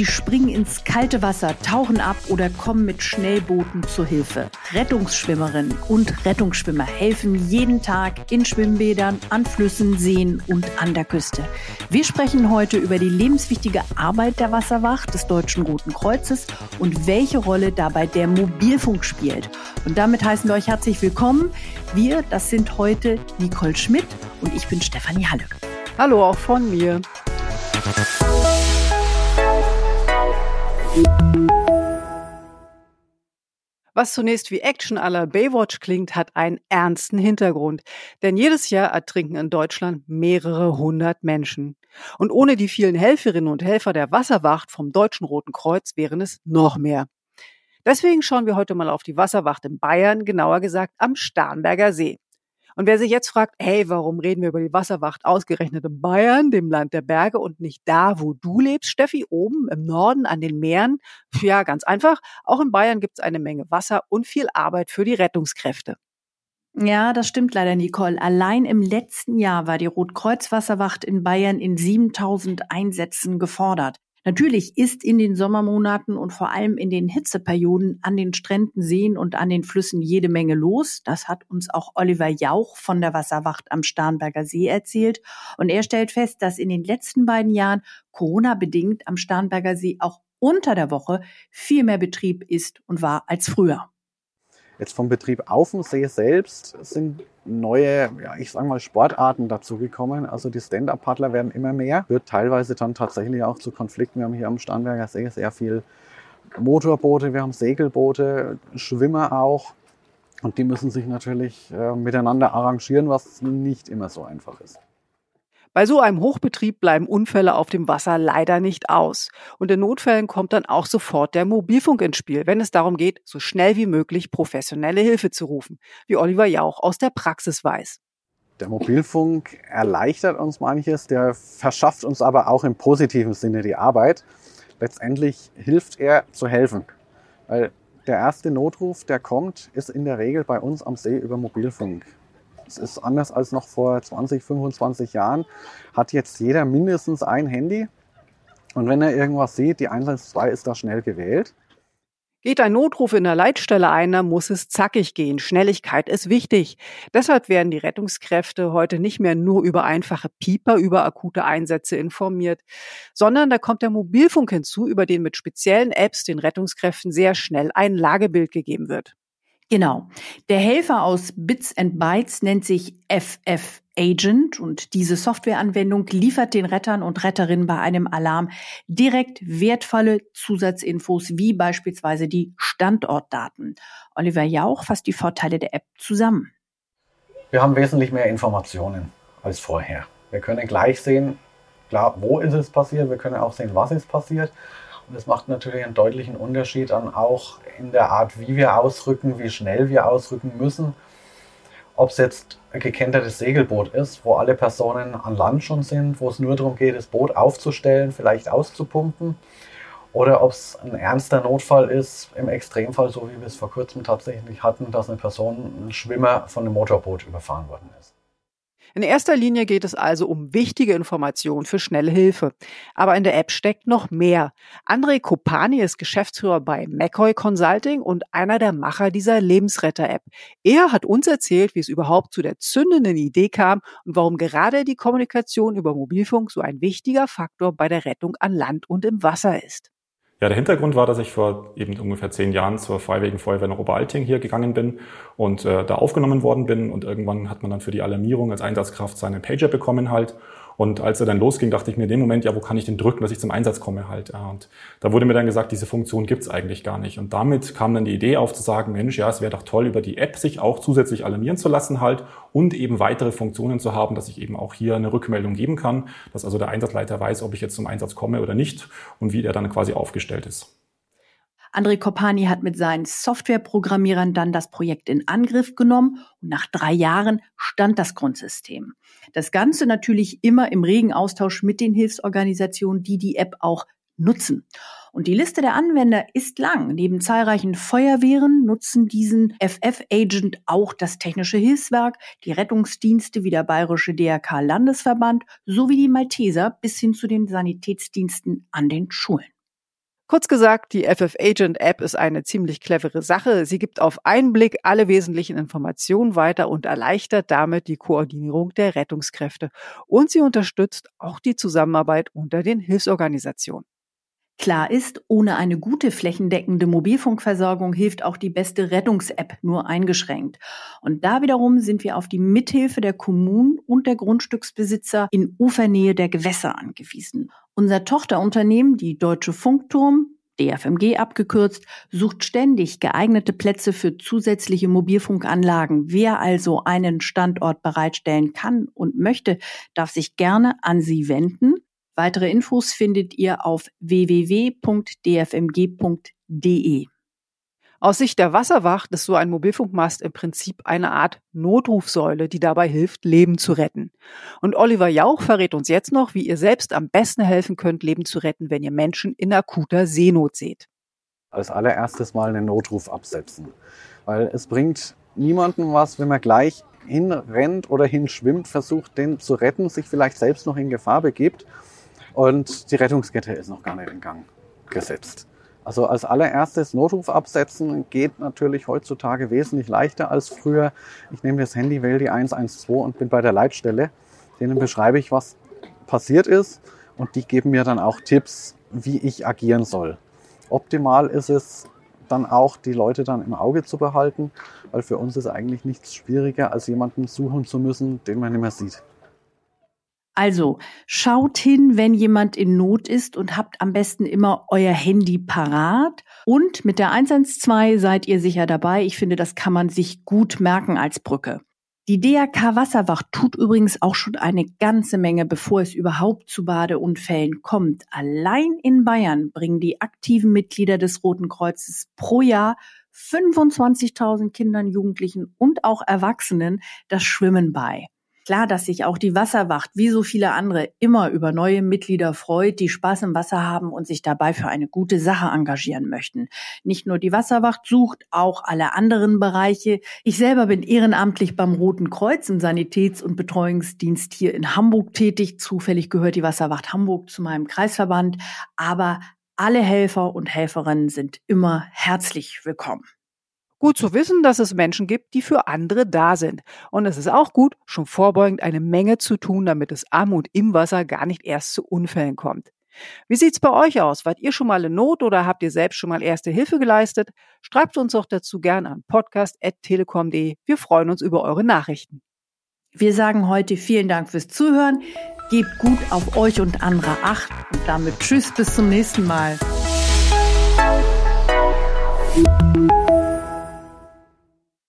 Sie springen ins kalte Wasser, tauchen ab oder kommen mit Schnellbooten zur Hilfe. Rettungsschwimmerinnen und Rettungsschwimmer helfen jeden Tag in Schwimmbädern, an Flüssen, Seen und an der Küste. Wir sprechen heute über die lebenswichtige Arbeit der Wasserwacht des Deutschen Roten Kreuzes und welche Rolle dabei der Mobilfunk spielt. Und damit heißen wir euch herzlich willkommen. Wir, das sind heute Nicole Schmidt und ich bin Stefanie Halle. Hallo auch von mir. Was zunächst wie Action aller Baywatch klingt, hat einen ernsten Hintergrund. Denn jedes Jahr ertrinken in Deutschland mehrere hundert Menschen. Und ohne die vielen Helferinnen und Helfer der Wasserwacht vom Deutschen Roten Kreuz wären es noch mehr. Deswegen schauen wir heute mal auf die Wasserwacht in Bayern, genauer gesagt am Starnberger See. Und wer sich jetzt fragt, hey, warum reden wir über die Wasserwacht ausgerechnet in Bayern, dem Land der Berge und nicht da, wo du lebst, Steffi, oben im Norden an den Meeren? Ja, ganz einfach. Auch in Bayern gibt es eine Menge Wasser und viel Arbeit für die Rettungskräfte. Ja, das stimmt leider, Nicole. Allein im letzten Jahr war die Rotkreuz-Wasserwacht in Bayern in 7000 Einsätzen gefordert. Natürlich ist in den Sommermonaten und vor allem in den Hitzeperioden an den Stränden, Seen und an den Flüssen jede Menge los. Das hat uns auch Oliver Jauch von der Wasserwacht am Starnberger See erzählt. Und er stellt fest, dass in den letzten beiden Jahren Corona-bedingt am Starnberger See auch unter der Woche viel mehr Betrieb ist und war als früher. Jetzt vom Betrieb auf dem See selbst sind neue, ja, ich sage mal, Sportarten dazugekommen. Also die Stand-Up-Paddler werden immer mehr. Wird teilweise dann tatsächlich auch zu Konflikten. Wir haben hier am Starnberger See sehr viel Motorboote, wir haben Segelboote, Schwimmer auch. Und die müssen sich natürlich äh, miteinander arrangieren, was nicht immer so einfach ist. Bei so einem Hochbetrieb bleiben Unfälle auf dem Wasser leider nicht aus. Und in Notfällen kommt dann auch sofort der Mobilfunk ins Spiel, wenn es darum geht, so schnell wie möglich professionelle Hilfe zu rufen, wie Oliver Jauch aus der Praxis weiß. Der Mobilfunk erleichtert uns manches, der verschafft uns aber auch im positiven Sinne die Arbeit. Letztendlich hilft er zu helfen, weil der erste Notruf, der kommt, ist in der Regel bei uns am See über Mobilfunk. Es ist anders als noch vor 20, 25 Jahren. Hat jetzt jeder mindestens ein Handy. Und wenn er irgendwas sieht, die 112 ist da schnell gewählt. Geht ein Notruf in der Leitstelle ein, dann muss es zackig gehen. Schnelligkeit ist wichtig. Deshalb werden die Rettungskräfte heute nicht mehr nur über einfache Pieper über akute Einsätze informiert, sondern da kommt der Mobilfunk hinzu, über den mit speziellen Apps den Rettungskräften sehr schnell ein Lagebild gegeben wird. Genau. Der Helfer aus Bits and Bytes nennt sich FF Agent und diese Softwareanwendung liefert den Rettern und Retterinnen bei einem Alarm direkt wertvolle Zusatzinfos wie beispielsweise die Standortdaten. Oliver Jauch fasst die Vorteile der App zusammen. Wir haben wesentlich mehr Informationen als vorher. Wir können gleich sehen, klar, wo ist es passiert, wir können auch sehen, was ist passiert das macht natürlich einen deutlichen Unterschied an auch in der Art, wie wir ausrücken, wie schnell wir ausrücken müssen. Ob es jetzt ein gekentertes Segelboot ist, wo alle Personen an Land schon sind, wo es nur darum geht, das Boot aufzustellen, vielleicht auszupumpen, oder ob es ein ernster Notfall ist, im Extremfall, so wie wir es vor kurzem tatsächlich hatten, dass eine Person, ein Schwimmer von einem Motorboot überfahren worden ist. In erster Linie geht es also um wichtige Informationen für schnelle Hilfe. Aber in der App steckt noch mehr. André Kopani ist Geschäftsführer bei McCoy Consulting und einer der Macher dieser Lebensretter-App. Er hat uns erzählt, wie es überhaupt zu der zündenden Idee kam und warum gerade die Kommunikation über Mobilfunk so ein wichtiger Faktor bei der Rettung an Land und im Wasser ist. Ja, der Hintergrund war, dass ich vor eben ungefähr zehn Jahren zur Freiwilligen Feuerwehr in Oberalting hier gegangen bin und äh, da aufgenommen worden bin. Und irgendwann hat man dann für die Alarmierung als Einsatzkraft seinen Pager bekommen halt. Und als er dann losging, dachte ich mir in dem Moment, ja, wo kann ich den drücken, dass ich zum Einsatz komme halt. Und da wurde mir dann gesagt, diese Funktion gibt's eigentlich gar nicht. Und damit kam dann die Idee auf zu sagen, Mensch, ja, es wäre doch toll, über die App sich auch zusätzlich alarmieren zu lassen halt und eben weitere Funktionen zu haben, dass ich eben auch hier eine Rückmeldung geben kann, dass also der Einsatzleiter weiß, ob ich jetzt zum Einsatz komme oder nicht und wie der dann quasi aufgestellt ist. André Kopani hat mit seinen Softwareprogrammierern dann das Projekt in Angriff genommen und nach drei Jahren stand das Grundsystem. Das Ganze natürlich immer im regen Austausch mit den Hilfsorganisationen, die die App auch nutzen. Und die Liste der Anwender ist lang. Neben zahlreichen Feuerwehren nutzen diesen FF-Agent auch das Technische Hilfswerk, die Rettungsdienste wie der Bayerische DRK-Landesverband sowie die Malteser bis hin zu den Sanitätsdiensten an den Schulen. Kurz gesagt, die FF Agent App ist eine ziemlich clevere Sache. Sie gibt auf einen Blick alle wesentlichen Informationen weiter und erleichtert damit die Koordinierung der Rettungskräfte. Und sie unterstützt auch die Zusammenarbeit unter den Hilfsorganisationen. Klar ist, ohne eine gute flächendeckende Mobilfunkversorgung hilft auch die beste Rettungs-App nur eingeschränkt. Und da wiederum sind wir auf die Mithilfe der Kommunen und der Grundstücksbesitzer in Ufernähe der Gewässer angewiesen. Unser Tochterunternehmen, die Deutsche Funkturm, DFMG abgekürzt, sucht ständig geeignete Plätze für zusätzliche Mobilfunkanlagen. Wer also einen Standort bereitstellen kann und möchte, darf sich gerne an Sie wenden. Weitere Infos findet ihr auf www.dfmg.de. Aus Sicht der Wasserwacht ist so ein Mobilfunkmast im Prinzip eine Art Notrufsäule, die dabei hilft, Leben zu retten. Und Oliver Jauch verrät uns jetzt noch, wie ihr selbst am besten helfen könnt, Leben zu retten, wenn ihr Menschen in akuter Seenot seht. Als allererstes mal einen Notruf absetzen. Weil es bringt niemandem was, wenn man gleich hinrennt oder hinschwimmt, versucht, den zu retten, sich vielleicht selbst noch in Gefahr begibt und die Rettungskette ist noch gar nicht in Gang gesetzt. Also als allererstes Notruf absetzen geht natürlich heutzutage wesentlich leichter als früher. Ich nehme das Handy, wähle die 112 und bin bei der Leitstelle. Denen beschreibe ich, was passiert ist und die geben mir dann auch Tipps, wie ich agieren soll. Optimal ist es dann auch, die Leute dann im Auge zu behalten, weil für uns ist eigentlich nichts schwieriger, als jemanden suchen zu müssen, den man nicht mehr sieht. Also schaut hin, wenn jemand in Not ist und habt am besten immer euer Handy parat. Und mit der 112 seid ihr sicher dabei. Ich finde, das kann man sich gut merken als Brücke. Die DRK Wasserwacht tut übrigens auch schon eine ganze Menge, bevor es überhaupt zu Badeunfällen kommt. Allein in Bayern bringen die aktiven Mitglieder des Roten Kreuzes pro Jahr 25.000 Kindern, Jugendlichen und auch Erwachsenen das Schwimmen bei. Klar, dass sich auch die Wasserwacht, wie so viele andere, immer über neue Mitglieder freut, die Spaß im Wasser haben und sich dabei für eine gute Sache engagieren möchten. Nicht nur die Wasserwacht sucht, auch alle anderen Bereiche. Ich selber bin ehrenamtlich beim Roten Kreuz im Sanitäts- und Betreuungsdienst hier in Hamburg tätig. Zufällig gehört die Wasserwacht Hamburg zu meinem Kreisverband. Aber alle Helfer und Helferinnen sind immer herzlich willkommen. Gut zu wissen, dass es Menschen gibt, die für andere da sind. Und es ist auch gut, schon vorbeugend eine Menge zu tun, damit es Armut im Wasser gar nicht erst zu Unfällen kommt. Wie sieht's bei euch aus? Wart ihr schon mal in Not oder habt ihr selbst schon mal erste Hilfe geleistet? Schreibt uns doch dazu gern an podcast.telekom.de. Wir freuen uns über eure Nachrichten. Wir sagen heute vielen Dank fürs Zuhören. Gebt gut auf euch und andere Acht und damit Tschüss bis zum nächsten Mal.